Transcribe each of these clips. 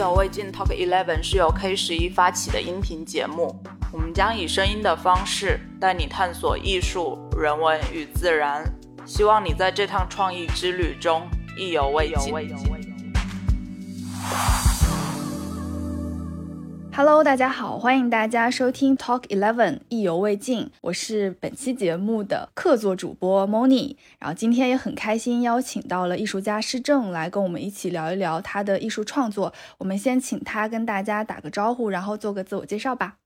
犹未尽 Talk Eleven 是由 K 十一发起的音频节目，我们将以声音的方式带你探索艺术、人文与自然，希望你在这趟创意之旅中意犹未尽。Hello，大家好，欢迎大家收听 Talk Eleven，意犹未尽。我是本期节目的客座主播 Moni，然后今天也很开心邀请到了艺术家施正来跟我们一起聊一聊他的艺术创作。我们先请他跟大家打个招呼，然后做个自我介绍吧。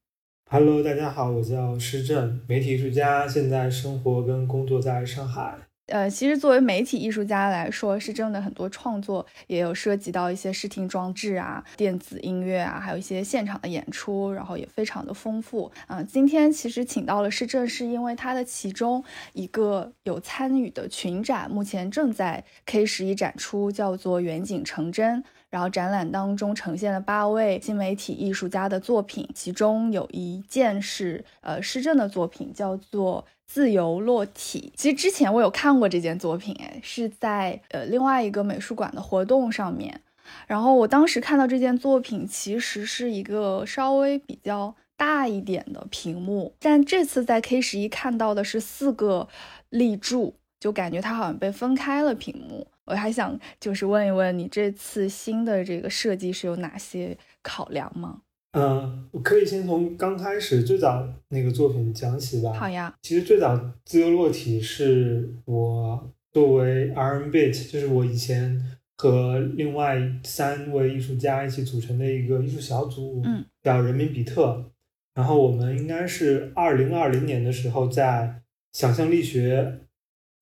Hello，大家好，我叫施正，媒体艺术家，现在生活跟工作在上海。呃，其实作为媒体艺术家来说，是真的很多创作也有涉及到一些视听装置啊、电子音乐啊，还有一些现场的演出，然后也非常的丰富。嗯，今天其实请到了施政，是因为他的其中一个有参与的群展，目前正在 K 十一展出，叫做“远景成真”。然后展览当中呈现了八位新媒体艺术家的作品，其中有一件是呃施政的作品，叫做。自由落体，其实之前我有看过这件作品，哎，是在呃另外一个美术馆的活动上面。然后我当时看到这件作品，其实是一个稍微比较大一点的屏幕，但这次在 K 十一看到的是四个立柱，就感觉它好像被分开了屏幕。我还想就是问一问你，这次新的这个设计是有哪些考量吗？嗯，我可以先从刚开始最早那个作品讲起吧。好呀。其实最早自由落体是我作为 R N Bit，就是我以前和另外三位艺术家一起组成的一个艺术小组，嗯，叫人民比特。然后我们应该是二零二零年的时候在想象力学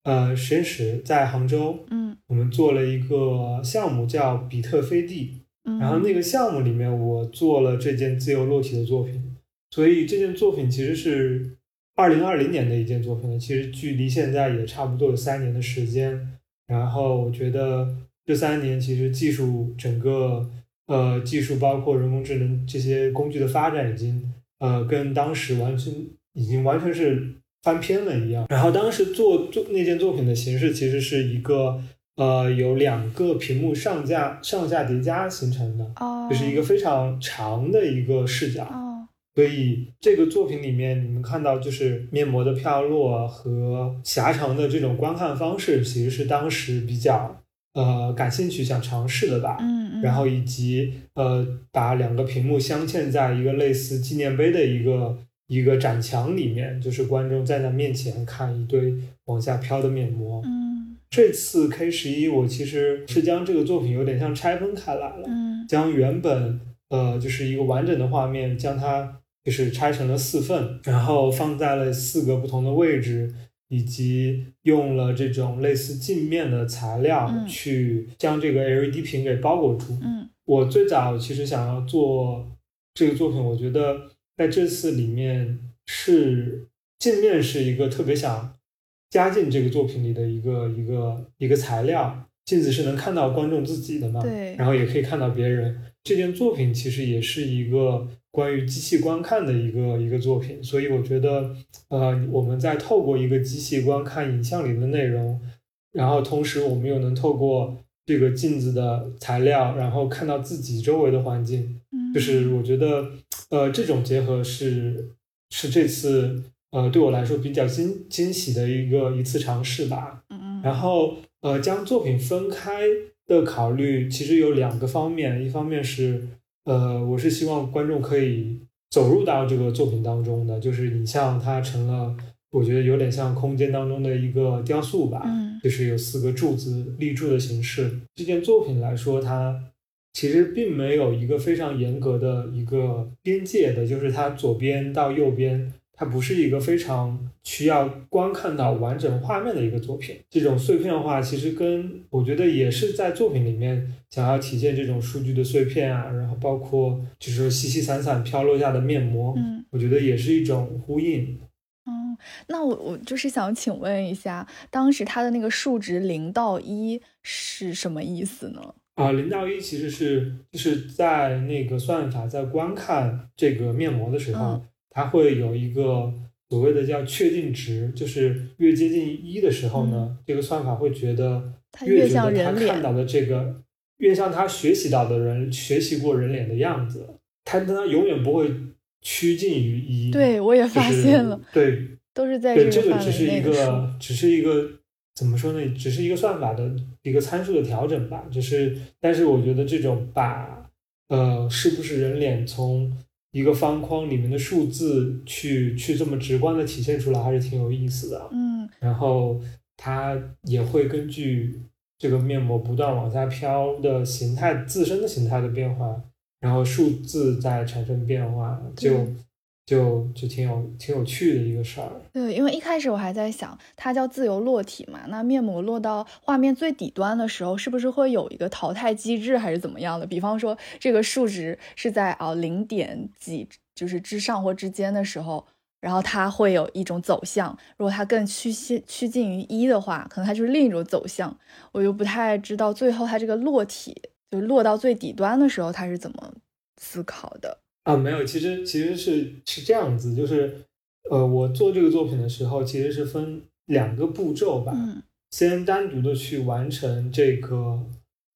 呃实验室在杭州，嗯，我们做了一个项目叫比特飞地。然后那个项目里面，我做了这件自由落体的作品，所以这件作品其实是二零二零年的一件作品了。其实距离现在也差不多有三年的时间。然后我觉得这三年其实技术整个呃技术包括人工智能这些工具的发展已经呃跟当时完全已经完全是翻篇了一样。然后当时做做那件作品的形式其实是一个。呃，有两个屏幕上架上下叠加形成的，就是一个非常长的一个视角。哦所以这个作品里面，你们看到就是面膜的飘落和狭长的这种观看方式，其实是当时比较呃感兴趣、想尝试的吧。嗯嗯。然后以及呃，把两个屏幕镶嵌在一个类似纪念碑的一个一个展墙里面，就是观众站在那面前看一堆往下飘的面膜。嗯。这次 K 十一，我其实是将这个作品有点像拆分开来了，嗯，将原本呃就是一个完整的画面，将它就是拆成了四份，然后放在了四个不同的位置，以及用了这种类似镜面的材料去将这个 LED 屏给包裹住。嗯，我最早其实想要做这个作品，我觉得在这次里面是镜面是一个特别想。加进这个作品里的一个一个一个材料，镜子是能看到观众自己的嘛？对。然后也可以看到别人。这件作品其实也是一个关于机器观看的一个一个作品，所以我觉得，呃，我们在透过一个机器观看影像里的内容，然后同时我们又能透过这个镜子的材料，然后看到自己周围的环境。嗯。就是我觉得，呃，这种结合是是这次。呃，对我来说比较惊惊喜的一个一次尝试吧。嗯嗯。然后，呃，将作品分开的考虑其实有两个方面，一方面是，呃，我是希望观众可以走入到这个作品当中的，就是影像它成了，我觉得有点像空间当中的一个雕塑吧。嗯。就是有四个柱子立柱的形式。这件作品来说，它其实并没有一个非常严格的一个边界的，就是它左边到右边。它不是一个非常需要观看到完整画面的一个作品，这种碎片化其实跟我觉得也是在作品里面想要体现这种数据的碎片啊，然后包括就是说稀稀散散飘落下的面膜，嗯，我觉得也是一种呼应。嗯，那我我就是想请问一下，当时它的那个数值零到一是什么意思呢？啊，零到一其实是就是在那个算法在观看这个面膜的时候。它会有一个所谓的叫确定值，就是越接近一的时候呢，这个算法会觉得越觉得它看到的这个越像他学习到的人学习过人脸的样子，他他永远不会趋近于一。对，我也发现了。对，都是在对这个只是一个，只是一个怎么说呢？只是一个算法的一个参数的调整吧。就是，但是我觉得这种把呃是不是人脸从一个方框里面的数字去去这么直观的体现出来，还是挺有意思的。嗯，然后它也会根据。这个面膜不断往下飘的形态，自身的形态的变化，然后数字在产生变化，就就就挺有挺有趣的一个事儿。对，因为一开始我还在想，它叫自由落体嘛，那面膜落到画面最底端的时候，是不是会有一个淘汰机制，还是怎么样的？比方说，这个数值是在啊零点几，就是之上或之间的时候。然后它会有一种走向，如果它更趋近趋近于一的话，可能它就是另一种走向。我就不太知道最后它这个落体就落到最底端的时候，它是怎么思考的啊？没有，其实其实是是这样子，就是呃，我做这个作品的时候，其实是分两个步骤吧。嗯。先单独的去完成这个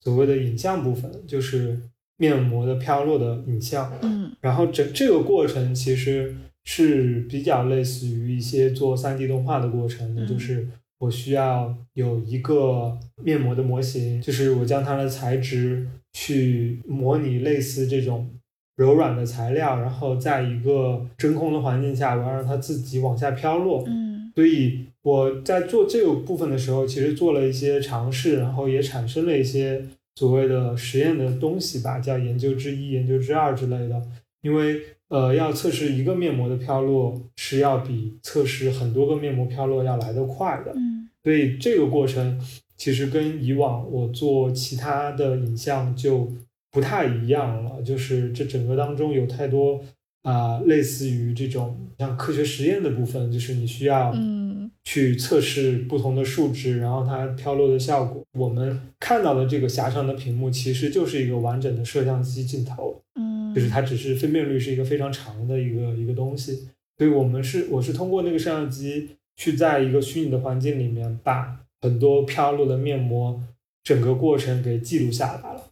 所谓的影像部分，就是面膜的飘落的影像。嗯。然后整这个过程其实。是比较类似于一些做三 D 动画的过程的，就是我需要有一个面膜的模型，就是我将它的材质去模拟类似这种柔软的材料，然后在一个真空的环境下，我要让它自己往下飘落。嗯，所以我在做这个部分的时候，其实做了一些尝试，然后也产生了一些所谓的实验的东西吧，叫研究之一、研究之二之类的，因为。呃，要测试一个面膜的飘落是要比测试很多个面膜飘落要来得快的，嗯，所以这个过程其实跟以往我做其他的影像就不太一样了，就是这整个当中有太多啊，类似于这种像科学实验的部分，就是你需要嗯去测试不同的数值，然后它飘落的效果。我们看到的这个狭长的屏幕其实就是一个完整的摄像机镜头，嗯。就是它只是分辨率是一个非常长的一个一个东西，所以我们是我是通过那个摄像机去在一个虚拟的环境里面把很多飘落的面膜整个过程给记录下来了。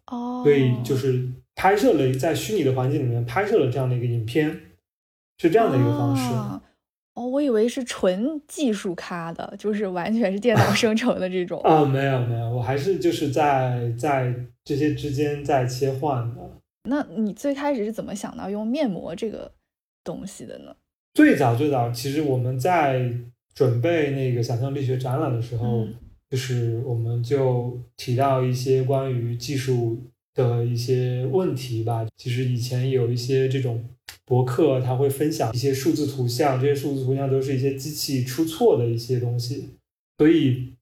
哦，所以就是拍摄了在虚拟的环境里面拍摄了这样的一个影片，是这样的一个方式。哦，我以为是纯技术咖的，就是完全是电脑生成的这种。啊，没有没有，我还是就是在在这些之间在切换的。那你最开始是怎么想到用面膜这个东西的呢？最早最早，其实我们在准备那个想象力学展览的时候，就是我们就提到一些关于技术的一些问题吧。其实以前有一些这种博客，他会分享一些数字图像，这些数字图像都是一些机器出错的一些东西。所以，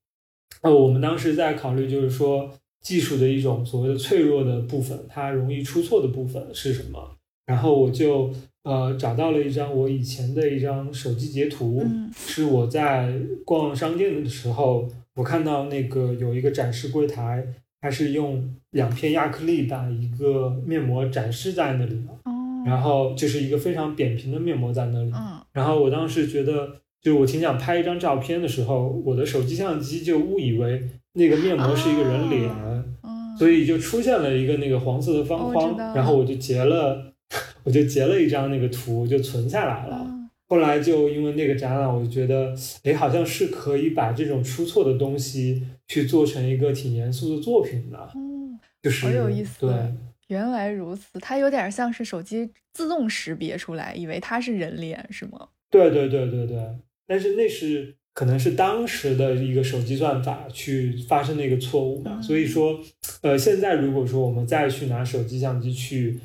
呃，我们当时在考虑，就是说。技术的一种所谓的脆弱的部分，它容易出错的部分是什么？然后我就呃找到了一张我以前的一张手机截图，是我在逛商店的时候，我看到那个有一个展示柜台，它是用两片亚克力把一个面膜展示在那里了，然后就是一个非常扁平的面膜在那里，然后我当时觉得，就我挺想拍一张照片的时候，我的手机相机就误以为那个面膜是一个人脸。所以就出现了一个那个黄色的方框，然后我就截了，我就截了一张那个图，就存下来了。后来就因为那个展览，我就觉得，哎，好像是可以把这种出错的东西去做成一个挺严肃的作品的。嗯，就是好有意思。对，原来如此，它有点像是手机自动识别出来，以为它是人脸，是吗？对对对对对，但是那是。可能是当时的一个手机算法去发生的一个错误吧，所以说，呃，现在如果说我们再去拿手机相机去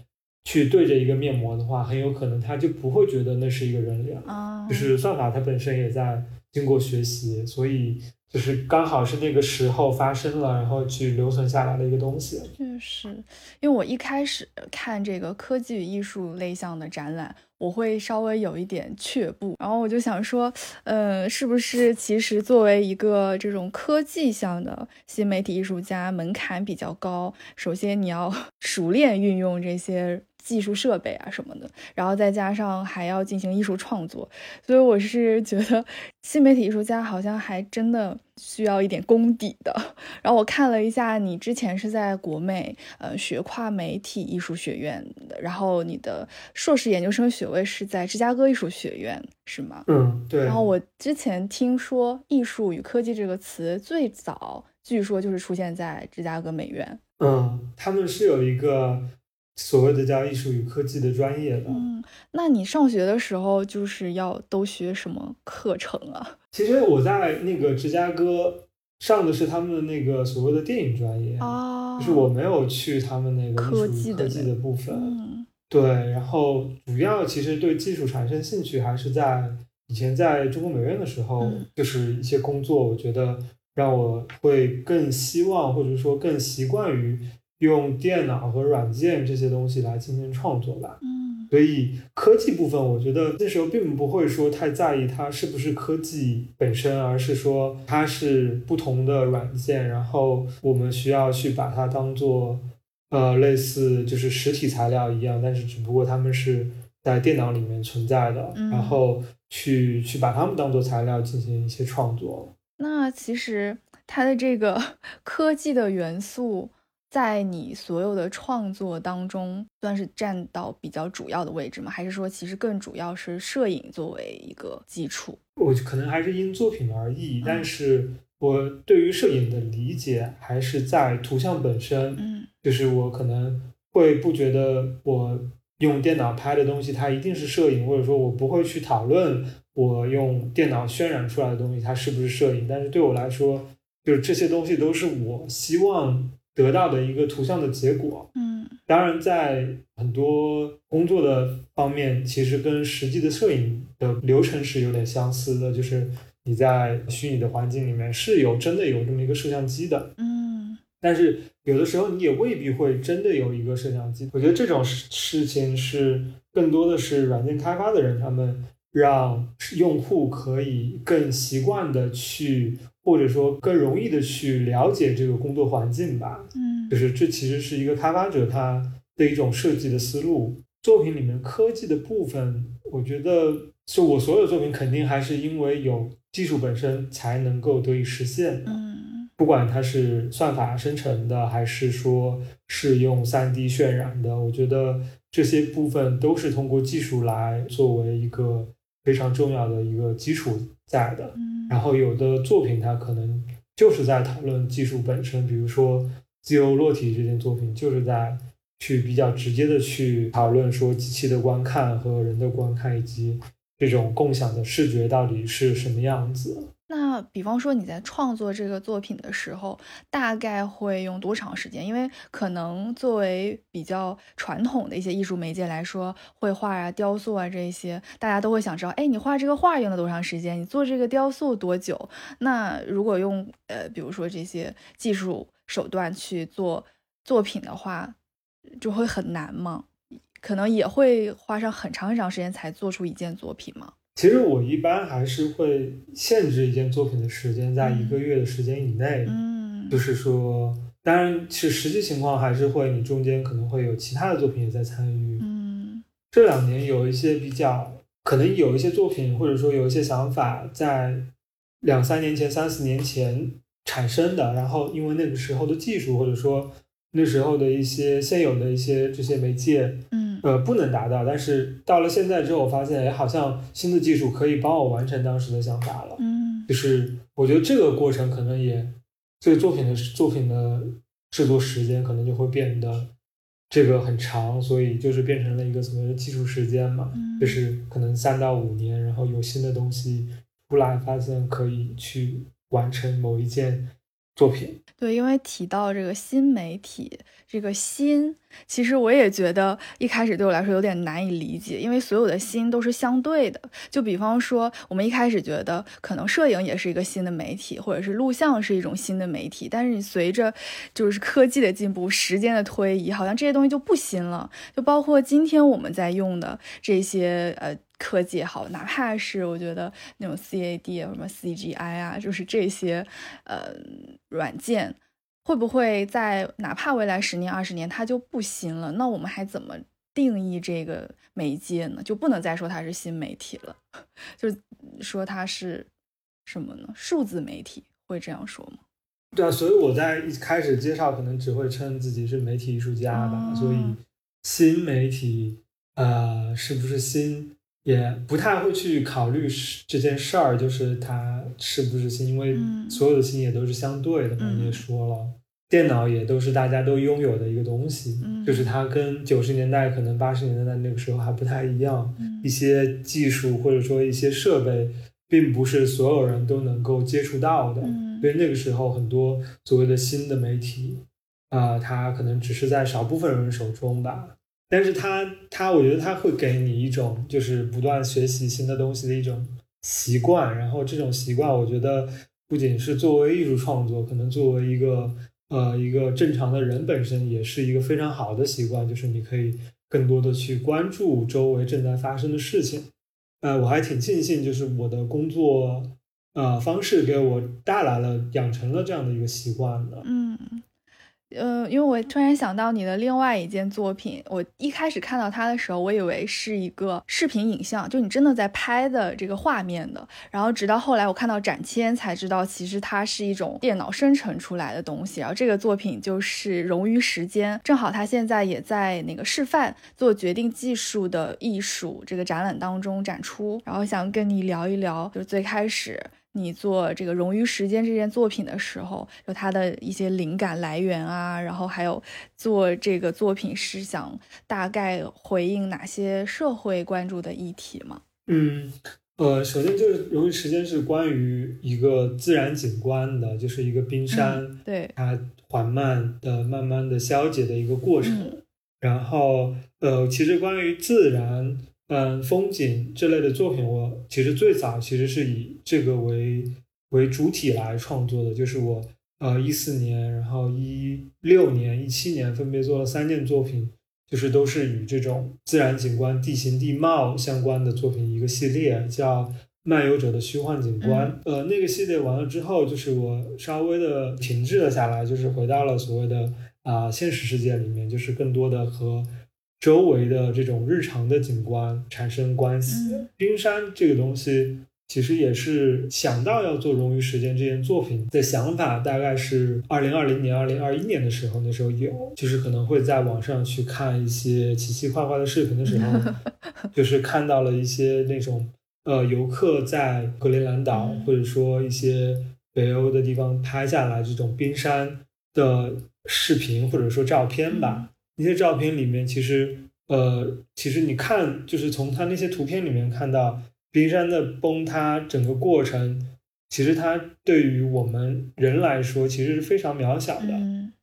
去对着一个面膜的话，很有可能他就不会觉得那是一个人脸，就是算法它本身也在经过学习，所以就是刚好是那个时候发生了，然后去留存下来的一个东西。确实，因为我一开始看这个科技与艺术类项的展览。我会稍微有一点却步，然后我就想说，呃，是不是其实作为一个这种科技向的新媒体艺术家，门槛比较高。首先你要熟练运用这些技术设备啊什么的，然后再加上还要进行艺术创作，所以我是觉得新媒体艺术家好像还真的需要一点功底的。然后我看了一下，你之前是在国美呃学跨媒体艺术学院的，然后你的硕士研究生学位是在芝加哥艺术学院，是吗？嗯，对。然后我之前听说“艺术与科技”这个词最早据说就是出现在芝加哥美院。嗯，他们是有一个。所谓的叫艺术与科技的专业的，嗯，那你上学的时候就是要都学什么课程啊？其实我在那个芝加哥上的是他们的那个所谓的电影专业，哦，就是我没有去他们那个科技科技的部分，嗯，对，然后主要其实对技术产生兴趣还是在以前在中国美院的时候，就是一些工作，我觉得让我会更希望或者说更习惯于。用电脑和软件这些东西来进行创作吧。嗯，所以科技部分，我觉得那时候并不会说太在意它是不是科技本身，而是说它是不同的软件，然后我们需要去把它当做呃类似就是实体材料一样，但是只不过它们是在电脑里面存在的，然后去去把它们当做材料进行一些创作。那其实它的这个 科技的元素。在你所有的创作当中，算是占到比较主要的位置吗？还是说，其实更主要是摄影作为一个基础？我可能还是因作品而异，但是我对于摄影的理解还是在图像本身。嗯，就是我可能会不觉得我用电脑拍的东西它一定是摄影，或者说我不会去讨论我用电脑渲染出来的东西它是不是摄影。但是对我来说，就是这些东西都是我希望。得到的一个图像的结果，嗯，当然在很多工作的方面，其实跟实际的摄影的流程是有点相似的，就是你在虚拟的环境里面是有真的有这么一个摄像机的，嗯，但是有的时候你也未必会真的有一个摄像机。我觉得这种事情是更多的是软件开发的人，他们让用户可以更习惯的去。或者说更容易的去了解这个工作环境吧，嗯，就是这其实是一个开发者他的一种设计的思路。作品里面科技的部分，我觉得就我所有作品肯定还是因为有技术本身才能够得以实现的，嗯，不管它是算法生成的，还是说是用 3D 渲染的，我觉得这些部分都是通过技术来作为一个非常重要的一个基础在的。然后有的作品它可能就是在讨论技术本身，比如说自由落体这件作品就是在去比较直接的去讨论说机器的观看和人的观看以及这种共享的视觉到底是什么样子。那比方说你在创作这个作品的时候，大概会用多长时间？因为可能作为比较传统的一些艺术媒介来说，绘画啊、雕塑啊这些，大家都会想知道，哎，你画这个画用了多长时间？你做这个雕塑多久？那如果用呃，比如说这些技术手段去做作品的话，就会很难吗？可能也会花上很长很长时间才做出一件作品吗？其实我一般还是会限制一件作品的时间在一个月的时间以内，嗯，就是说，当然是实际情况还是会，你中间可能会有其他的作品也在参与，嗯，这两年有一些比较，可能有一些作品或者说有一些想法在两三年前、三四年前产生的，然后因为那个时候的技术或者说那时候的一些现有的一些这些媒介，嗯。呃，不能达到，但是到了现在之后，我发现，哎，好像新的技术可以帮我完成当时的想法了。嗯，就是我觉得这个过程可能也，这个作品的作品的制作时间可能就会变得这个很长，所以就是变成了一个所谓的技术时间嘛，就是可能三到五年，然后有新的东西出来，发现可以去完成某一件作品。对，因为提到这个新媒体，这个新，其实我也觉得一开始对我来说有点难以理解，因为所有的新都是相对的。就比方说，我们一开始觉得可能摄影也是一个新的媒体，或者是录像是一种新的媒体，但是你随着就是科技的进步，时间的推移，好像这些东西就不新了。就包括今天我们在用的这些呃。科技也好，哪怕是我觉得那种 CAD 啊，什么 CGI 啊，就是这些呃软件，会不会在哪怕未来十年、二十年它就不新了？那我们还怎么定义这个媒介呢？就不能再说它是新媒体了，就说它是什么呢？数字媒体，会这样说吗？对啊，所以我在一开始介绍可能只会称自己是媒体艺术家吧，所以新媒体呃是不是新也不太会去考虑这件事儿，就是它是不是新，因为所有的新也都是相对的嘛。你也说了，电脑也都是大家都拥有的一个东西，就是它跟九十年代可能八十年代那个时候还不太一样，一些技术或者说一些设备。并不是所有人都能够接触到的，所以那个时候很多所谓的新的媒体，啊，它可能只是在少部分人手中吧。但是它，它，我觉得它会给你一种就是不断学习新的东西的一种习惯。然后这种习惯，我觉得不仅是作为艺术创作，可能作为一个呃一个正常的人本身，也是一个非常好的习惯，就是你可以更多的去关注周围正在发生的事情。呃，我还挺庆幸，就是我的工作呃方式给我带来了养成了这样的一个习惯的。嗯。呃，因为我突然想到你的另外一件作品，我一开始看到它的时候，我以为是一个视频影像，就你真的在拍的这个画面的。然后直到后来我看到展签，才知道其实它是一种电脑生成出来的东西。然后这个作品就是《融于时间》，正好它现在也在那个示范做决定技术的艺术这个展览当中展出。然后想跟你聊一聊，就最开始。你做这个《融于时间》这件作品的时候，有它的一些灵感来源啊，然后还有做这个作品是想大概回应哪些社会关注的议题吗？嗯，呃，首先就是《融于时间》是关于一个自然景观的，就是一个冰山，对它缓慢的、慢慢的消解的一个过程。然后，呃，其实关于自然。嗯，风景这类的作品，我其实最早其实是以这个为为主体来创作的。就是我呃一四年，然后一六年、一七年分别做了三件作品，就是都是与这种自然景观、地形地貌相关的作品一个系列，叫《漫游者的虚幻景观》。呃，那个系列完了之后，就是我稍微的停滞了下来，就是回到了所谓的啊现实世界里面，就是更多的和。周围的这种日常的景观产生关系。冰山这个东西，其实也是想到要做《融于时间》这件作品的想法，大概是二零二零年、二零二一年的时候，那时候有，就是可能会在网上去看一些奇奇怪怪的视频的时候，就是看到了一些那种呃游客在格陵兰岛或者说一些北欧的地方拍下来这种冰山的视频或者说照片吧。那些照片里面，其实，呃，其实你看，就是从他那些图片里面看到冰山的崩塌整个过程，其实它对于我们人来说，其实是非常渺小的，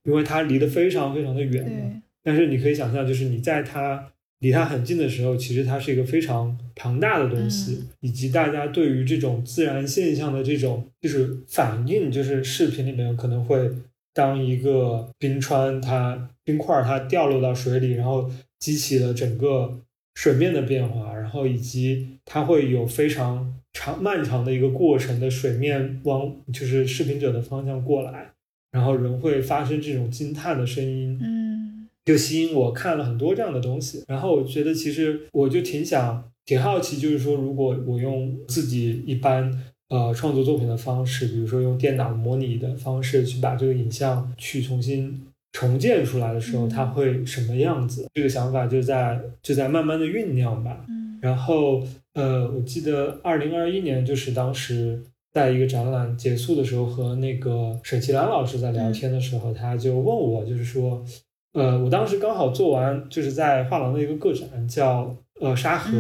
因为它离得非常非常的远。但是你可以想象，就是你在它离它很近的时候，其实它是一个非常庞大的东西，以及大家对于这种自然现象的这种就是反应，就是视频里面可能会。当一个冰川它冰块它掉落到水里，然后激起了整个水面的变化，然后以及它会有非常长漫长的一个过程的水面往就是视频者的方向过来，然后人会发生这种惊叹的声音，嗯，就吸引我看了很多这样的东西，然后我觉得其实我就挺想挺好奇，就是说如果我用自己一般。呃，创作作品的方式，比如说用电脑模拟的方式去把这个影像去重新重建出来的时候，它会什么样子？这个想法就在就在慢慢的酝酿吧。嗯，然后呃，我记得二零二一年就是当时在一个展览结束的时候，和那个沈其兰老师在聊天的时候，他就问我，就是说，呃，我当时刚好做完就是在画廊的一个个展，叫呃沙河，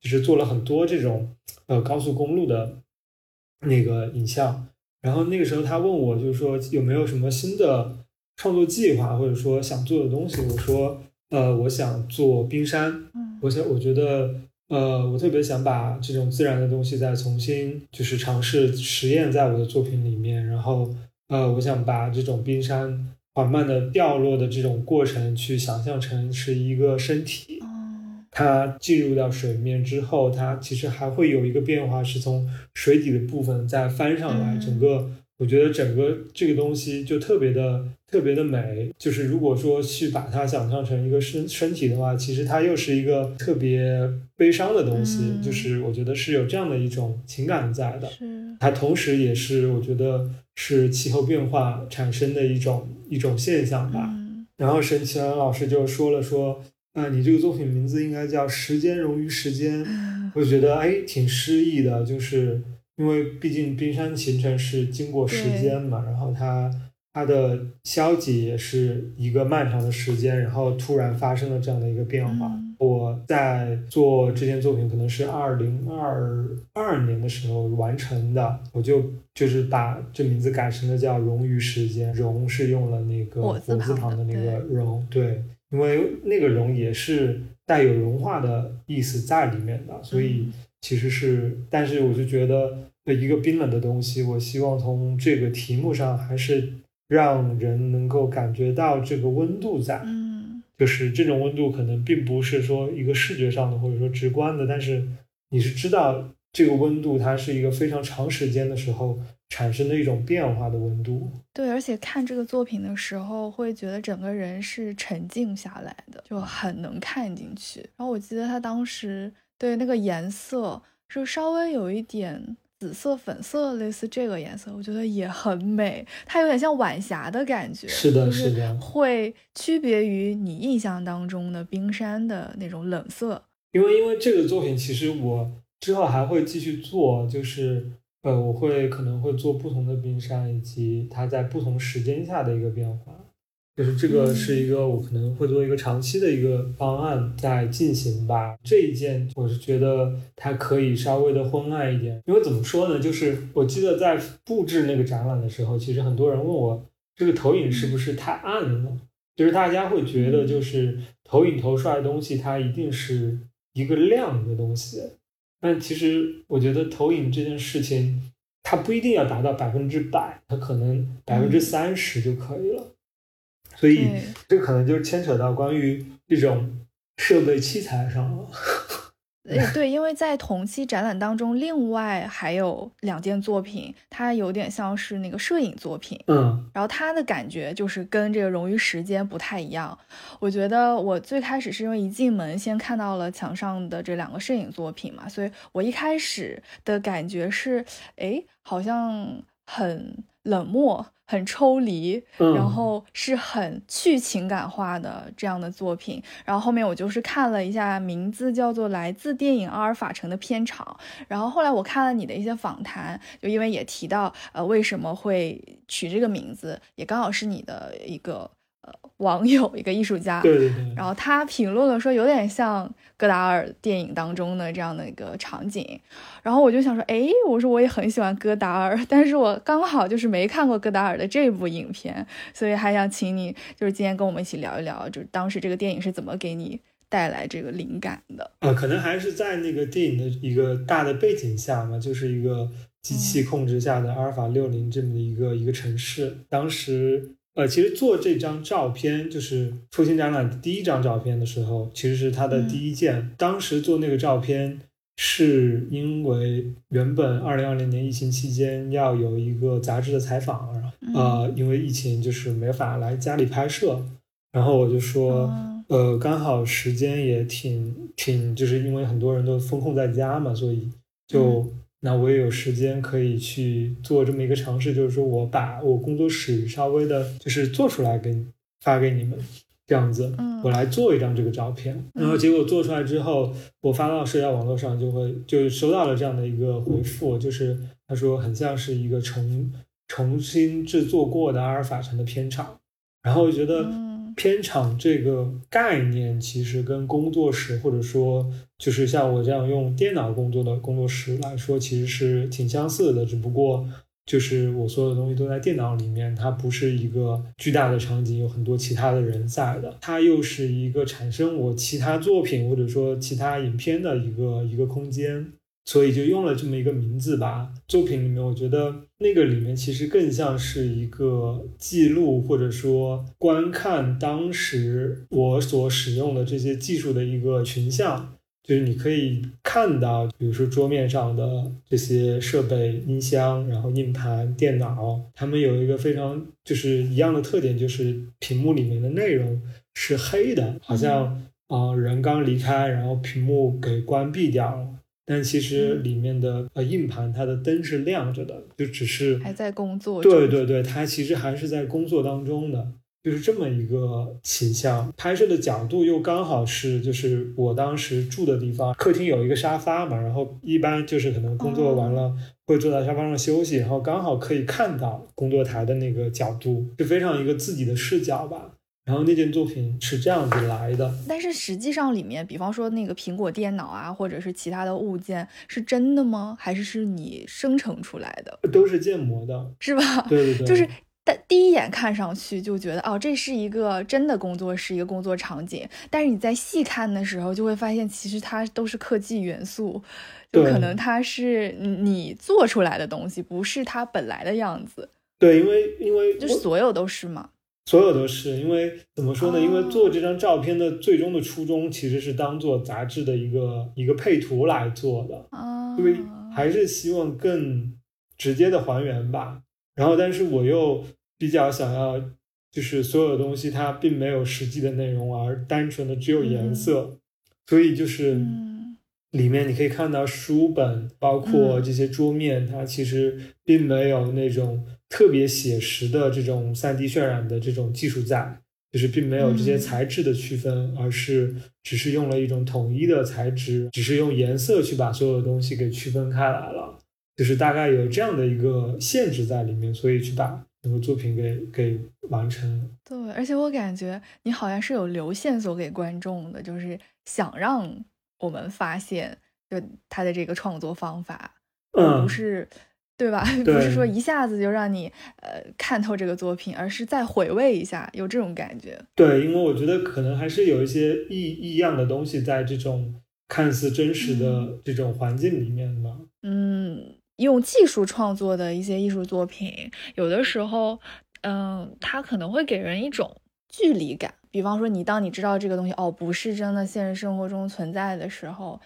就是做了很多这种呃高速公路的。那个影像，然后那个时候他问我，就是说有没有什么新的创作计划，或者说想做的东西。我说，呃，我想做冰山，我想，我觉得，呃，我特别想把这种自然的东西再重新就是尝试实验在我的作品里面。然后，呃，我想把这种冰山缓慢的掉落的这种过程，去想象成是一个身体。它进入到水面之后，它其实还会有一个变化，是从水底的部分再翻上来。整个我觉得整个这个东西就特别的特别的美。就是如果说去把它想象成一个身身体的话，其实它又是一个特别悲伤的东西。就是我觉得是有这样的一种情感在的。它同时也是我觉得是气候变化产生的一种一种现象吧。然后沈奇文老师就说了说，啊，你这个作品名字应该叫《时间融于时间》，我就觉得哎挺诗意的，就是因为毕竟冰山形成是经过时间嘛，然后它。它的消极也是一个漫长的时间，然后突然发生了这样的一个变化。我在做这件作品，可能是二零二二年的时候完成的，我就就是把这名字改成了叫“融于时间”，融是用了那个火字旁的那个融，对，因为那个融也是带有融化的意思在里面的，所以其实是，但是我就觉得一个冰冷的东西，我希望从这个题目上还是。让人能够感觉到这个温度在，嗯，就是这种温度可能并不是说一个视觉上的或者说直观的，但是你是知道这个温度它是一个非常长时间的时候产生的一种变化的温度。对，而且看这个作品的时候会觉得整个人是沉静下来的，就很能看进去。然后我记得他当时对那个颜色就稍微有一点。紫色、粉色，类似这个颜色，我觉得也很美。它有点像晚霞的感觉，是的，是的，会区别于你印象当中的冰山的那种冷色。因为，因为这个作品，其实我之后还会继续做，就是呃，我会可能会做不同的冰山，以及它在不同时间下的一个变化。就是这个是一个我可能会做一个长期的一个方案在进行吧。这一件我是觉得它可以稍微的昏暗一点，因为怎么说呢？就是我记得在布置那个展览的时候，其实很多人问我这个投影是不是太暗了？就是大家会觉得就是投影投出来的东西它一定是一个亮的东西，但其实我觉得投影这件事情它不一定要达到百分之百，它可能百分之三十就可以了。所以，这可能就牵扯到关于这种设备器材上了。呃，对，因为在同期展览当中，另外还有两件作品，它有点像是那个摄影作品，嗯，然后它的感觉就是跟这个荣誉时间不太一样。我觉得我最开始是因为一进门先看到了墙上的这两个摄影作品嘛，所以我一开始的感觉是，哎，好像很冷漠。很抽离，然后是很去情感化的这样的作品。然后后面我就是看了一下，名字叫做《来自电影阿尔法城》的片场。然后后来我看了你的一些访谈，就因为也提到，呃，为什么会取这个名字，也刚好是你的一个。呃，网友一个艺术家，对对对，然后他评论了说有点像戈达尔电影当中的这样的一个场景，然后我就想说，哎，我说我也很喜欢戈达尔，但是我刚好就是没看过戈达尔的这部影片，所以还想请你就是今天跟我们一起聊一聊，就是当时这个电影是怎么给你带来这个灵感的啊？可能还是在那个电影的一个大的背景下嘛，就是一个机器控制下的阿尔法六零这么的一个一个城市，当时。呃，其实做这张照片就是复兴展览的第一张照片的时候，其实是他的第一件。当时做那个照片，是因为原本二零二零年疫情期间要有一个杂志的采访，呃，因为疫情就是没法来家里拍摄，然后我就说，呃，刚好时间也挺挺，就是因为很多人都封控在家嘛，所以就。那我也有时间可以去做这么一个尝试，就是说我把我工作室稍微的，就是做出来给发给你们，这样子，我来做一张这个照片。然后结果做出来之后，我发到社交网络上，就会就收到了这样的一个回复，就是他说很像是一个重重新制作过的阿尔法城的片场。然后我觉得。片场这个概念其实跟工作室，或者说就是像我这样用电脑工作的工作室来说，其实是挺相似的。只不过就是我所有的东西都在电脑里面，它不是一个巨大的场景，有很多其他的人在的。它又是一个产生我其他作品或者说其他影片的一个一个空间。所以就用了这么一个名字吧。作品里面，我觉得那个里面其实更像是一个记录，或者说观看当时我所使用的这些技术的一个群像。就是你可以看到，比如说桌面上的这些设备，音箱，然后硬盘、电脑，它们有一个非常就是一样的特点，就是屏幕里面的内容是黑的，好像啊人刚离开，然后屏幕给关闭掉了。但其实里面的呃硬盘它的灯是亮着的，就只是还在工作。对对对，它其实还是在工作当中的。就是这么一个倾向，拍摄的角度又刚好是，就是我当时住的地方，客厅有一个沙发嘛，然后一般就是可能工作完了会坐在沙发上休息，然后刚好可以看到工作台的那个角度，是非常一个自己的视角吧。然后那件作品是这样子来的，但是实际上里面，比方说那个苹果电脑啊，或者是其他的物件，是真的吗？还是是你生成出来的？都是建模的，是吧？对对对，就是。但第一眼看上去就觉得哦，这是一个真的工作室，一个工作场景。但是你在细看的时候，就会发现其实它都是科技元素，就可能它是你做出来的东西，不是它本来的样子。对，因为因为就所有都是嘛，所有都是因为怎么说呢？因为做这张照片的最终的初衷其实是当做杂志的一个一个配图来做的。啊，因为还是希望更直接的还原吧。然后，但是我又比较想要，就是所有的东西它并没有实际的内容，而单纯的只有颜色，所以就是里面你可以看到书本，包括这些桌面，它其实并没有那种特别写实的这种三 D 渲染的这种技术在，就是并没有这些材质的区分，而是只是用了一种统一的材质，只是用颜色去把所有的东西给区分开来了。就是大概有这样的一个限制在里面，所以去把整个作品给给完成。对，而且我感觉你好像是有留线索给观众的，就是想让我们发现，就他的这个创作方法，而不是对吧？不是说一下子就让你呃看透这个作品，而是再回味一下，有这种感觉。对，因为我觉得可能还是有一些异异样的东西在这种看似真实的这种环境里面吧。嗯。用技术创作的一些艺术作品，有的时候，嗯，它可能会给人一种距离感。比方说，你当你知道这个东西哦不是真的现实生活中存在的时候，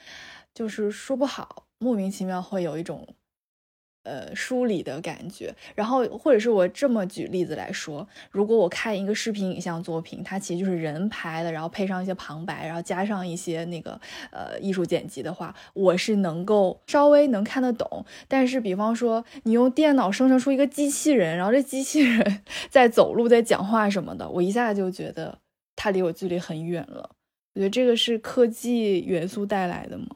就是说不好，莫名其妙会有一种。呃，梳理的感觉，然后或者是我这么举例子来说，如果我看一个视频影像作品，它其实就是人拍的，然后配上一些旁白，然后加上一些那个呃艺术剪辑的话，我是能够稍微能看得懂。但是，比方说你用电脑生成出一个机器人，然后这机器人 在走路、在讲话什么的，我一下就觉得它离我距离很远了。我觉得这个是科技元素带来的吗？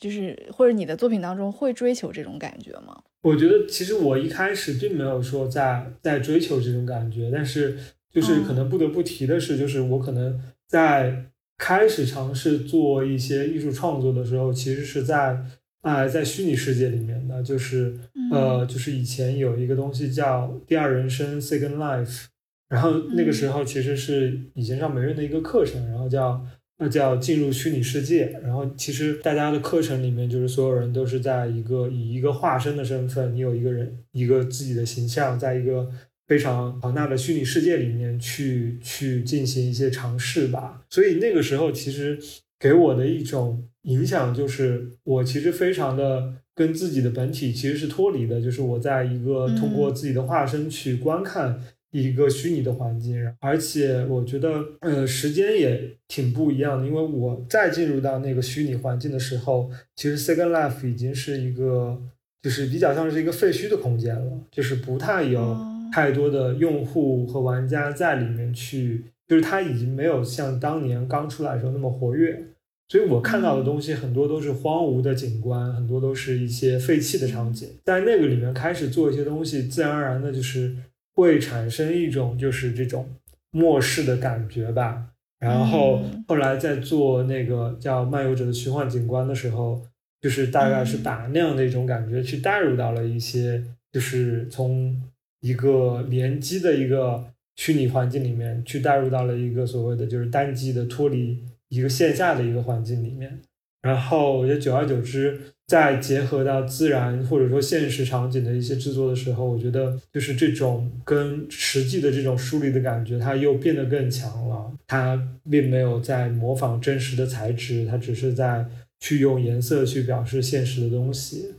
就是或者你的作品当中会追求这种感觉吗？我觉得其实我一开始并没有说在在追求这种感觉，但是就是可能不得不提的是，就是我可能在开始尝试做一些艺术创作的时候，其实是在啊在虚拟世界里面的，就是呃就是以前有一个东西叫第二人生 （Second Life），然后那个时候其实是以前上美院的一个课程，然后叫。那叫进入虚拟世界，然后其实大家的课程里面，就是所有人都是在一个以一个化身的身份，你有一个人一个自己的形象，在一个非常庞大的虚拟世界里面去去进行一些尝试吧。所以那个时候其实给我的一种影响就是，我其实非常的跟自己的本体其实是脱离的，就是我在一个通过自己的化身去观看。一个虚拟的环境，而且我觉得，呃，时间也挺不一样的。因为我再进入到那个虚拟环境的时候，其实 Second Life 已经是一个，就是比较像是一个废墟的空间了，就是不太有太多的用户和玩家在里面去，就是它已经没有像当年刚出来的时候那么活跃。所以我看到的东西很多都是荒芜的景观，很多都是一些废弃的场景，在那个里面开始做一些东西，自然而然的就是。会产生一种就是这种末世的感觉吧。然后后来在做那个叫漫游者的虚幻景观的时候，就是大概是把那样的一种感觉去带入到了一些，就是从一个联机的一个虚拟环境里面去带入到了一个所谓的就是单机的脱离一个线下的一个环境里面。然后我觉得久而久之。在结合到自然或者说现实场景的一些制作的时候，我觉得就是这种跟实际的这种疏离的感觉，它又变得更强了。它并没有在模仿真实的材质，它只是在去用颜色去表示现实的东西。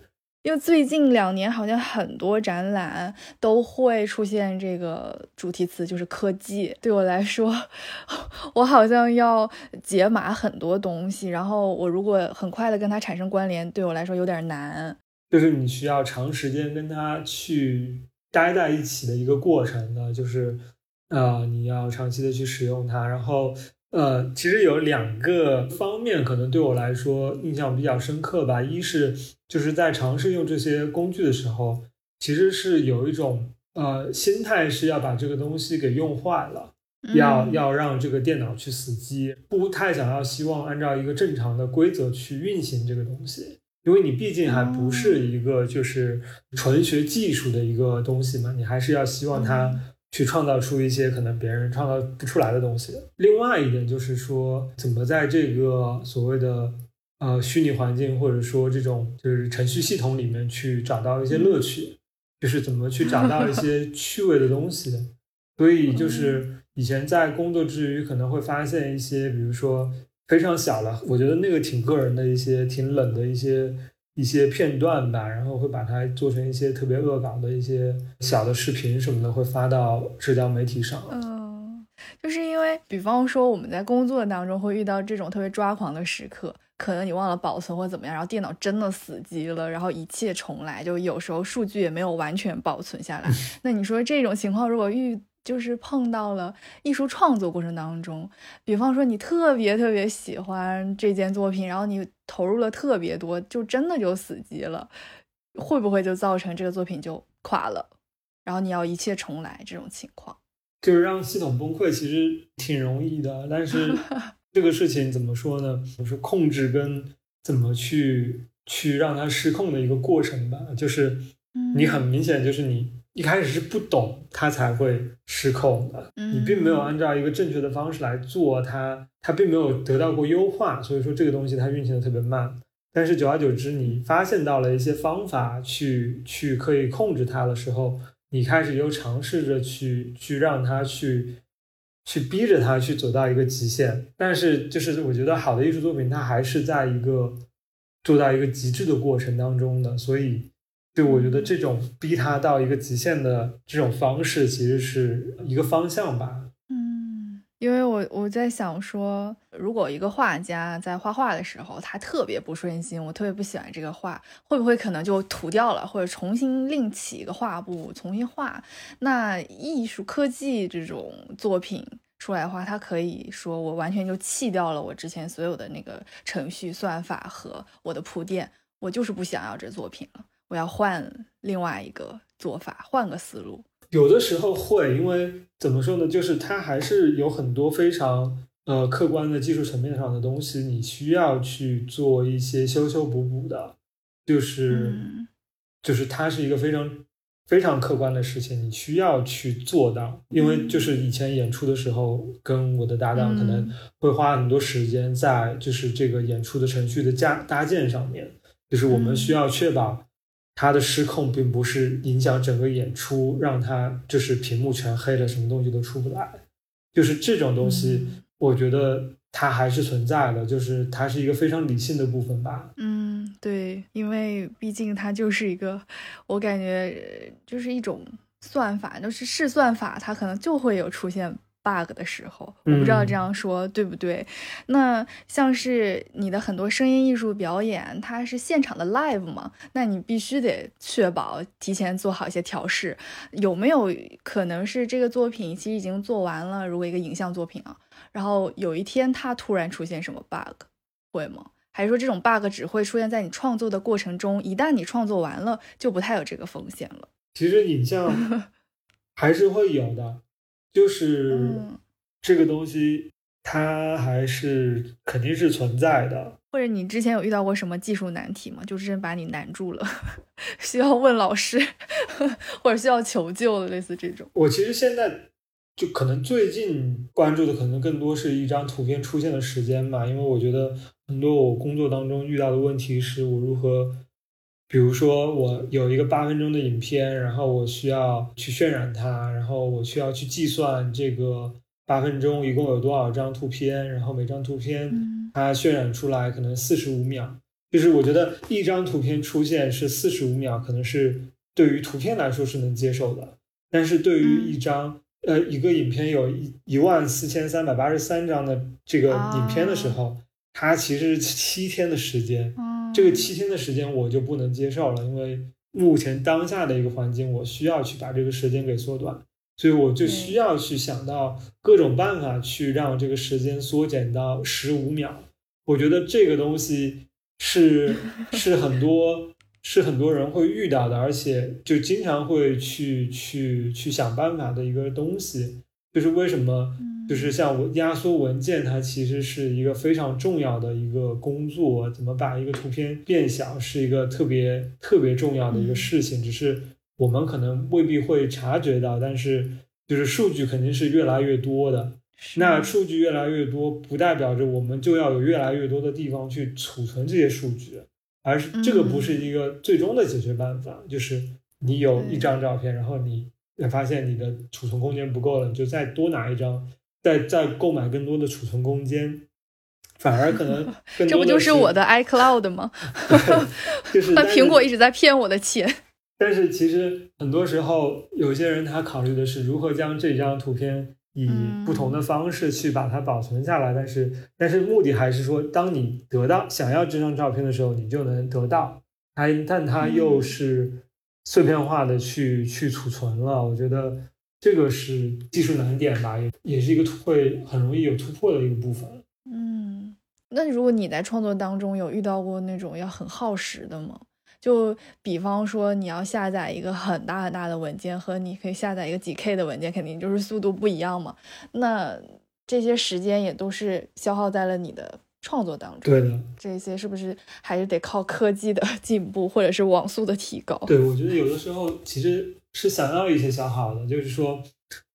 因为最近两年好像很多展览都会出现这个主题词，就是科技。对我来说，我好像要解码很多东西，然后我如果很快的跟它产生关联，对我来说有点难。就是你需要长时间跟它去待在一起的一个过程的，就是呃，你要长期的去使用它，然后。呃，其实有两个方面可能对我来说印象比较深刻吧。一是就是在尝试用这些工具的时候，其实是有一种呃心态是要把这个东西给用坏了，要要让这个电脑去死机，不太想要希望按照一个正常的规则去运行这个东西，因为你毕竟还不是一个就是纯学技术的一个东西嘛，你还是要希望它。去创造出一些可能别人创造不出来的东西。另外一点就是说，怎么在这个所谓的呃虚拟环境或者说这种就是程序系统里面去找到一些乐趣，就是怎么去找到一些 趣味的东西。所以就是以前在工作之余可能会发现一些，比如说非常小了，我觉得那个挺个人的一些挺冷的一些。一些片段吧，然后会把它做成一些特别恶搞的一些小的视频什么的，会发到社交媒体上。嗯，就是因为，比方说我们在工作当中会遇到这种特别抓狂的时刻，可能你忘了保存或怎么样，然后电脑真的死机了，然后一切重来，就有时候数据也没有完全保存下来。那你说这种情况如果遇？就是碰到了艺术创作过程当中，比方说你特别特别喜欢这件作品，然后你投入了特别多，就真的就死机了，会不会就造成这个作品就垮了，然后你要一切重来这种情况？就是让系统崩溃，其实挺容易的，但是这个事情怎么说呢？就是控制跟怎么去去让它失控的一个过程吧。就是你很明显就是你。一开始是不懂，它才会失控的。你并没有按照一个正确的方式来做它，它并没有得到过优化，所以说这个东西它运行的特别慢。但是久而久之，你发现到了一些方法去去可以控制它的时候，你开始又尝试着去去让它去去逼着他去走到一个极限。但是就是我觉得好的艺术作品，它还是在一个做到一个极致的过程当中的，所以。对我觉得这种逼他到一个极限的这种方式，其实是一个方向吧。因为我我在想说，如果一个画家在画画的时候，他特别不顺心，我特别不喜欢这个画，会不会可能就涂掉了，或者重新另起一个画布重新画？那艺术科技这种作品出来的话，他可以说我完全就弃掉了我之前所有的那个程序算法和我的铺垫，我就是不想要这作品了。我要换另外一个做法，换个思路。有的时候会，因为怎么说呢，就是它还是有很多非常呃客观的技术层面上的东西，你需要去做一些修修补补的。就是就是它是一个非常非常客观的事情，你需要去做到。因为就是以前演出的时候，跟我的搭档可能会花很多时间在就是这个演出的程序的架搭建上面，就是我们需要确保。它的失控并不是影响整个演出，让它就是屏幕全黑了，什么东西都出不来。就是这种东西，我觉得它还是存在的，就是它是一个非常理性的部分吧。嗯，对，因为毕竟它就是一个，我感觉就是一种算法，就是试算法，它可能就会有出现。Bug 的时候，我不知道这样说对不对。那像是你的很多声音艺术表演，它是现场的 live 嘛？那你必须得确保提前做好一些调试。有没有可能是这个作品其实已经做完了？如果一个影像作品啊，然后有一天它突然出现什么 bug，会吗？还是说这种 bug 只会出现在你创作的过程中？一旦你创作完了，就不太有这个风险了？其实影像还是会有的。就是这个东西，它还是肯定是存在的。或者你之前有遇到过什么技术难题吗？就真把你难住了，需要问老师，或者需要求救的，类似这种。我其实现在就可能最近关注的，可能更多是一张图片出现的时间吧，因为我觉得很多我工作当中遇到的问题是我如何。比如说，我有一个八分钟的影片，然后我需要去渲染它，然后我需要去计算这个八分钟一共有多少张图片，然后每张图片它渲染出来可能四十五秒，就是我觉得一张图片出现是四十五秒，可能是对于图片来说是能接受的，但是对于一张呃一个影片有一一万四千三百八十三张的这个影片的时候，它其实是七天的时间，这个七天的时间我就不能接受了，因为目前当下的一个环境，我需要去把这个时间给缩短，所以我就需要去想到各种办法去让这个时间缩减到十五秒。我觉得这个东西。是是很多是很多人会遇到的，而且就经常会去去去想办法的一个东西，就是为什么就是像我压缩文件，它其实是一个非常重要的一个工作，怎么把一个图片变小是一个特别特别重要的一个事情，只是我们可能未必会察觉到，但是就是数据肯定是越来越多的。那数据越来越多，不代表着我们就要有越来越多的地方去储存这些数据，而是这个不是一个最终的解决办法。就是你有一张照片，然后你发现你的储存空间不够了，你就再多拿一张，再再购买更多的储存空间，反而可能 这不就是我的 iCloud 吗？就是 那苹果一直在骗我的钱。但是其实很多时候，有些人他考虑的是如何将这张图片。以不同的方式去把它保存下来，但是但是目的还是说，当你得到想要这张照片的时候，你就能得到。它，但它又是碎片化的去去储存了。我觉得这个是技术难点吧，也也是一个会很容易有突破的一个部分。嗯，那如果你在创作当中有遇到过那种要很耗时的吗？就比方说，你要下载一个很大很大的文件，和你可以下载一个几 K 的文件，肯定就是速度不一样嘛。那这些时间也都是消耗在了你的创作当中。对的，这些是不是还是得靠科技的 进步，或者是网速的提高？对，我觉得有的时候其实是想要一些消耗的，就是说，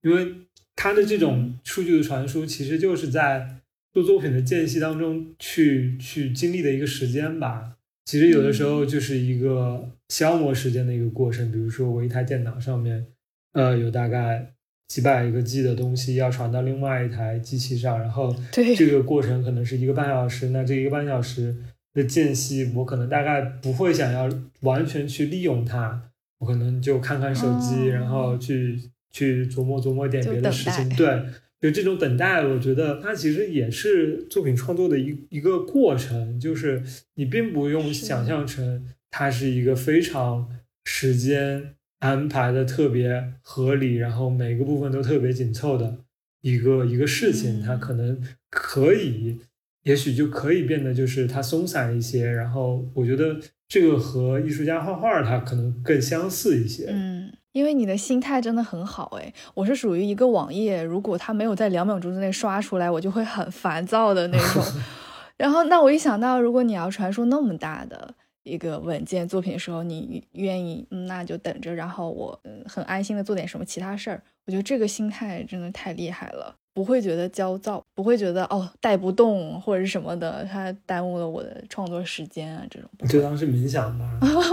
因为它的这种数据的传输，其实就是在做作品的间隙当中去去经历的一个时间吧。其实有的时候就是一个消磨时间的一个过程，比如说我一台电脑上面，呃，有大概几百个 G 的东西要传到另外一台机器上，然后这个过程可能是一个半小时，那这一个半小时的间隙，我可能大概不会想要完全去利用它，我可能就看看手机，然后去去琢磨琢磨点别的事情，对。就这种等待，我觉得它其实也是作品创作的一一个过程，就是你并不用想象成它是一个非常时间安排的特别合理，然后每个部分都特别紧凑的一个一个事情，它可能可以，也许就可以变得就是它松散一些，然后我觉得这个和艺术家画画它可能更相似一些，嗯。因为你的心态真的很好哎，我是属于一个网页，如果它没有在两秒钟之内刷出来，我就会很烦躁的那种。然后，那我一想到，如果你要传输那么大的一个稳健作品的时候，你愿意，那就等着，然后我嗯很安心的做点什么其他事儿。我觉得这个心态真的太厉害了。不会觉得焦躁，不会觉得哦带不动或者是什么的，它耽误了我的创作时间啊，这种。就当是冥想吧。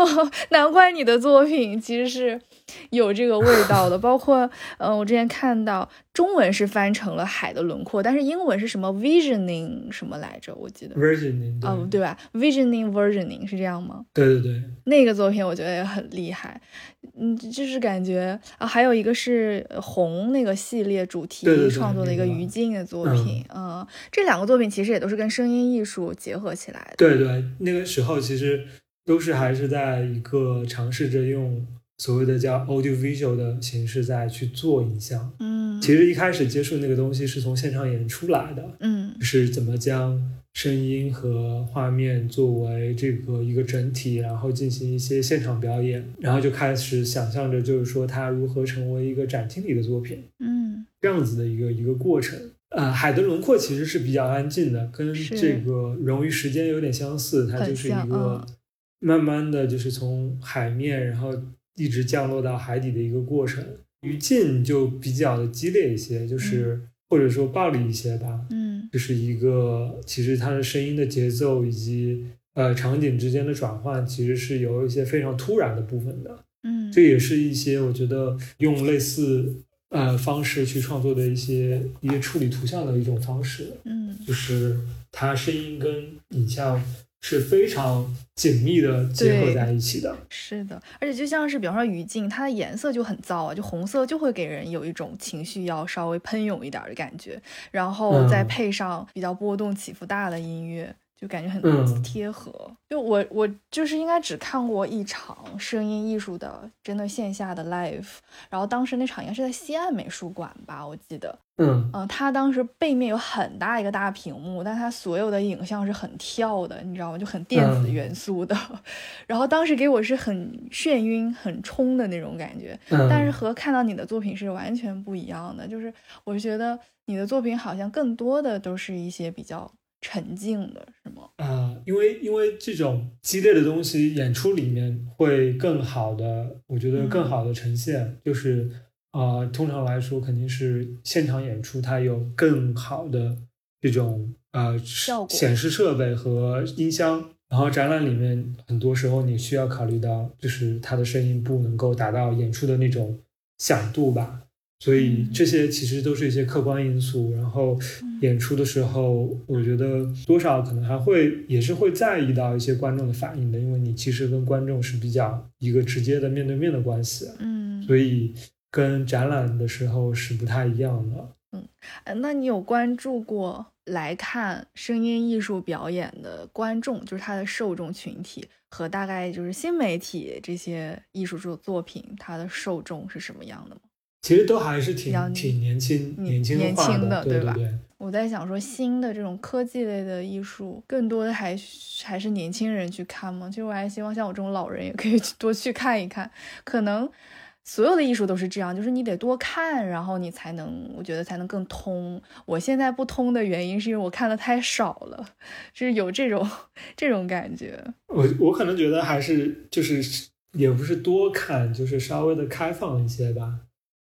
难怪你的作品其实是有这个味道的，包括嗯，我之前看到中文是翻成了海的轮廓，但是英文是什么 visioning 什么来着？我记得 visioning 哦，对吧？visioning visioning 是这样吗？对对对，那个作品我觉得也很厉害。嗯，就是感觉啊，还有一个是红那个系列主题创作的一个于静的作品，嗯，这两个作品其实也都是跟声音艺术结合起来的。对对，那个时候其实都是还是在一个尝试着用所谓的叫 audio visual 的形式在去做影像。嗯，其实一开始接触那个东西是从现场演出来的，嗯，是怎么将。声音和画面作为这个一个整体，然后进行一些现场表演，然后就开始想象着，就是说它如何成为一个展厅里的作品，嗯，这样子的一个一个过程。呃，海的轮廓其实是比较安静的，跟这个融于时间有点相似，它就是一个慢慢的就是从海面，然后一直降落到海底的一个过程。于静就比较的激烈一些，就是或者说暴力一些吧，嗯。就是一个，其实它的声音的节奏以及呃场景之间的转换，其实是有一些非常突然的部分的。嗯，这也是一些我觉得用类似呃方式去创作的一些一些处理图像的一种方式。嗯，就是它声音跟影像是非常紧密的结合在一起的。是的，而且就像是比方说于静，它的颜色就很燥啊，就红色就会给人有一种情绪要稍微喷涌一点的感觉，然后再配上比较波动起伏大的音乐。就感觉很贴合。就我我就是应该只看过一场声音艺术的真的线下的 live，然后当时那场应该是在西岸美术馆吧，我记得。嗯嗯，他当时背面有很大一个大屏幕，但他所有的影像是很跳的，你知道吗？就很电子元素的。然后当时给我是很眩晕、很冲的那种感觉。但是和看到你的作品是完全不一样的，就是我觉得你的作品好像更多的都是一些比较。沉静的是吗？啊，因为因为这种激烈的东西，演出里面会更好的，我觉得更好的呈现。就是啊，通常来说，肯定是现场演出，它有更好的这种呃显示设备和音箱。然后展览里面，很多时候你需要考虑到，就是它的声音不能够达到演出的那种响度吧。所以这些其实都是一些客观因素，然后演出的时候，我觉得多少可能还会也是会在意到一些观众的反应的，因为你其实跟观众是比较一个直接的面对面的关系，嗯，所以跟展览的时候是不太一样的，嗯，那你有关注过来看声音艺术表演的观众，就是他的受众群体和大概就是新媒体这些艺术作作品，它的受众是什么样的吗？其实都还是挺挺年轻、年轻的，对吧？我在想说，新的这种科技类的艺术，更多的还还是年轻人去看吗？其实我还希望像我这种老人也可以多去看一看。可能所有的艺术都是这样，就是你得多看，然后你才能，我觉得才能更通。我现在不通的原因是因为我看的太少了，就是有这种这种感觉。我我可能觉得还是就是也不是多看，就是稍微的开放一些吧。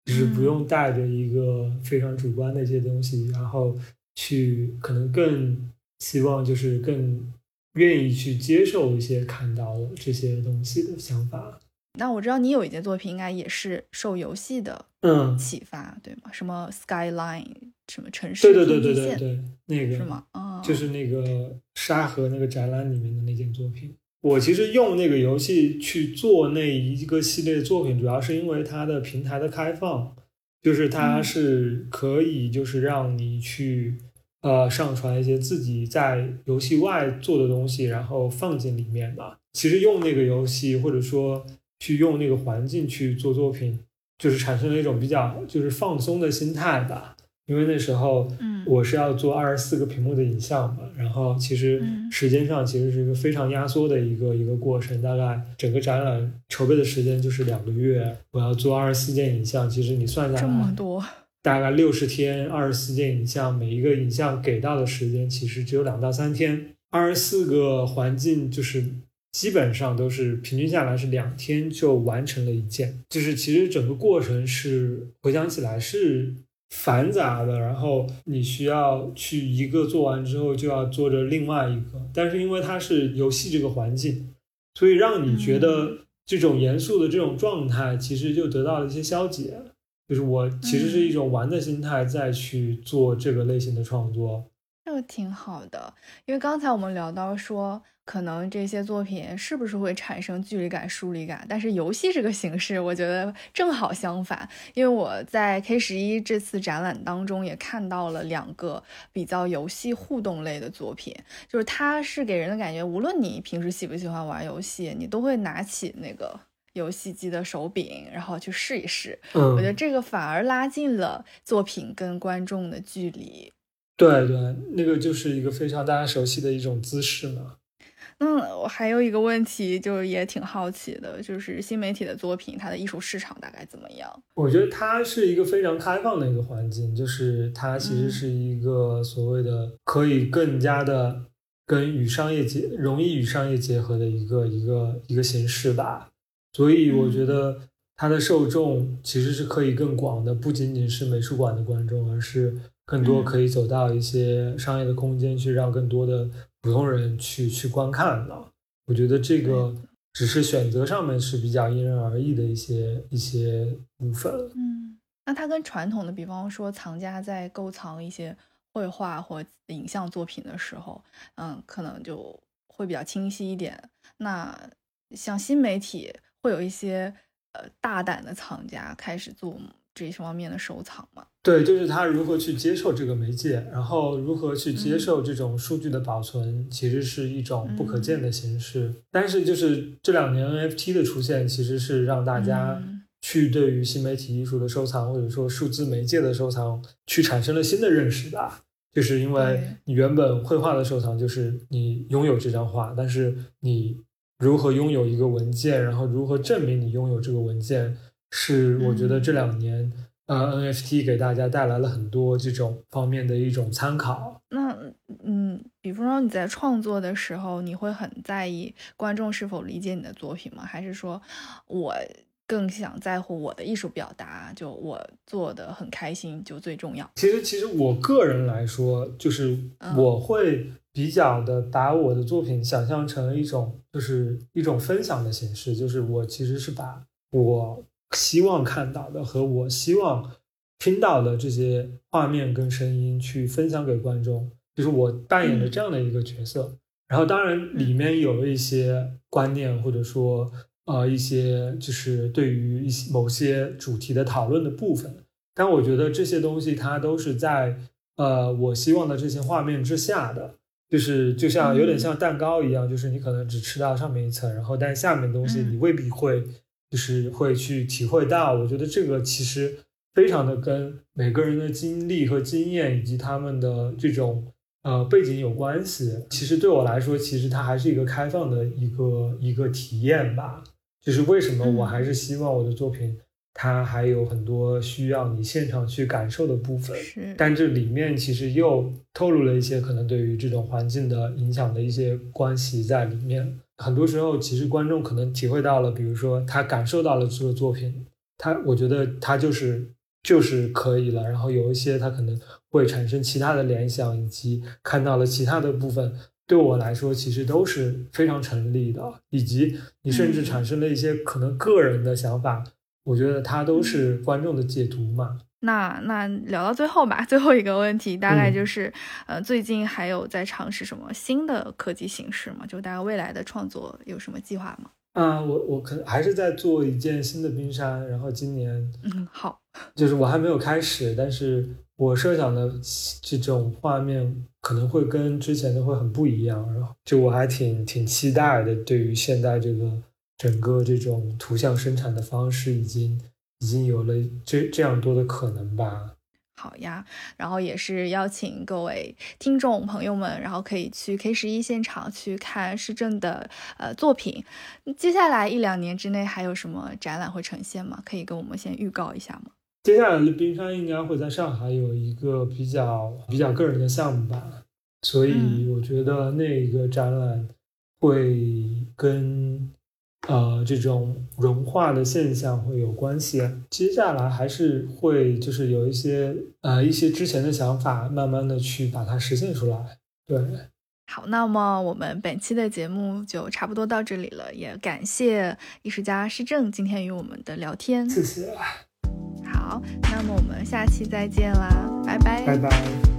就是不用带着一个非常主观的一些东西，然后去可能更希望就是更愿意去接受一些看到的这些东西的想法。那我知道你有一件作品应该也是受游戏的嗯启发，对吗？什么 Skyline 什么城市对对对对对对，那个是吗？嗯，就是那个沙河那个展览里面的那件作品。我其实用那个游戏去做那一个系列作品，主要是因为它的平台的开放，就是它是可以就是让你去呃上传一些自己在游戏外做的东西，然后放进里面吧。其实用那个游戏或者说去用那个环境去做作品，就是产生了一种比较就是放松的心态吧。因为那时候，嗯，我是要做二十四个屏幕的影像嘛，然后其实时间上其实是一个非常压缩的一个一个过程，大概整个展览筹备的时间就是两个月，我要做二十四件影像，其实你算下来这么多，大概六十天，二十四件影像，每一个影像给到的时间其实只有两到三天，二十四个环境就是基本上都是平均下来是两天就完成了一件，就是其实整个过程是回想起来是。繁杂的，然后你需要去一个做完之后就要做着另外一个，但是因为它是游戏这个环境，所以让你觉得这种严肃的这种状态其实就得到了一些消解。就是我其实是一种玩的心态再去做这个类型的创作，这个挺好的。因为刚才我们聊到说。可能这些作品是不是会产生距离感、疏离感？但是游戏这个形式，我觉得正好相反。因为我在 K 十一这次展览当中也看到了两个比较游戏互动类的作品，就是它是给人的感觉，无论你平时喜不喜欢玩游戏，你都会拿起那个游戏机的手柄，然后去试一试。嗯，我觉得这个反而拉近了作品跟观众的距离。对对，那个就是一个非常大家熟悉的一种姿势嘛。嗯，我还有一个问题，就是也挺好奇的，就是新媒体的作品，它的艺术市场大概怎么样？我觉得它是一个非常开放的一个环境，就是它其实是一个所谓的可以更加的跟与商业结容易与商业结合的一个一个一个形式吧。所以我觉得它的受众其实是可以更广的，不仅仅是美术馆的观众，而是更多可以走到一些商业的空间去，让更多的。普通人去去观看的，我觉得这个只是选择上面是比较因人而异的一些一些部分。嗯，那它跟传统的，比方说藏家在购藏一些绘画或影像作品的时候，嗯，可能就会比较清晰一点。那像新媒体会有一些呃大胆的藏家开始做这一方面的收藏嘛？对，就是他如何去接受这个媒介，然后如何去接受这种数据的保存，其实是一种不可见的形式。但是就是这两年 NFT 的出现，其实是让大家去对于新媒体艺术的收藏，或者说数字媒介的收藏，去产生了新的认识吧。就是因为你原本绘画的收藏就是你拥有这张画，但是你如何拥有一个文件，然后如何证明你拥有这个文件，是我觉得这两年呃 NFT 给大家带来了很多这种方面的一种参考。那嗯，比方说你在创作的时候，你会很在意观众是否理解你的作品吗？还是说我？更想在乎我的艺术表达，就我做的很开心就最重要。其实，其实我个人来说，就是我会比较的把我的作品想象成一种，就是一种分享的形式。就是我其实是把我希望看到的和我希望听到的这些画面跟声音去分享给观众，就是我扮演的这样的一个角色。然后，当然里面有一些观念或者说。呃，一些就是对于一些某些主题的讨论的部分，但我觉得这些东西它都是在呃我希望的这些画面之下的，就是就像有点像蛋糕一样，就是你可能只吃到上面一层，然后但下面东西你未必会就是会去体会到。我觉得这个其实非常的跟每个人的经历和经验以及他们的这种。呃，背景有关系。其实对我来说，其实它还是一个开放的一个一个体验吧。就是为什么我还是希望我的作品，它还有很多需要你现场去感受的部分。但这里面其实又透露了一些可能对于这种环境的影响的一些关系在里面。很多时候，其实观众可能体会到了，比如说他感受到了这个作品，他我觉得他就是就是可以了。然后有一些他可能。会产生其他的联想，以及看到了其他的部分，对我来说其实都是非常成立的。以及你甚至产生了一些可能个人的想法，我觉得它都是观众的解读嘛。那那聊到最后吧，最后一个问题大概就是，呃，最近还有在尝试什么新的科技形式吗？就大家未来的创作有什么计划吗？啊，我我可能还是在做一件新的冰山，然后今年，嗯，好，就是我还没有开始，但是。我设想的这种画面可能会跟之前的会很不一样，然后就我还挺挺期待的。对于现在这个整个这种图像生产的方式，已经已经有了这这样多的可能吧。好呀，然后也是邀请各位听众朋友们，然后可以去 K 十一现场去看施政的呃作品。接下来一两年之内还有什么展览会呈现吗？可以跟我们先预告一下吗？接下来的冰山应该会在上海有一个比较比较个人的项目吧，所以我觉得那个展览会跟呃这种融化的现象会有关系。接下来还是会就是有一些呃一些之前的想法，慢慢的去把它实现出来。对，好，那么我们本期的节目就差不多到这里了，也感谢艺术家施正今天与我们的聊天。谢谢。好，那么我们下期再见啦，拜拜，拜拜。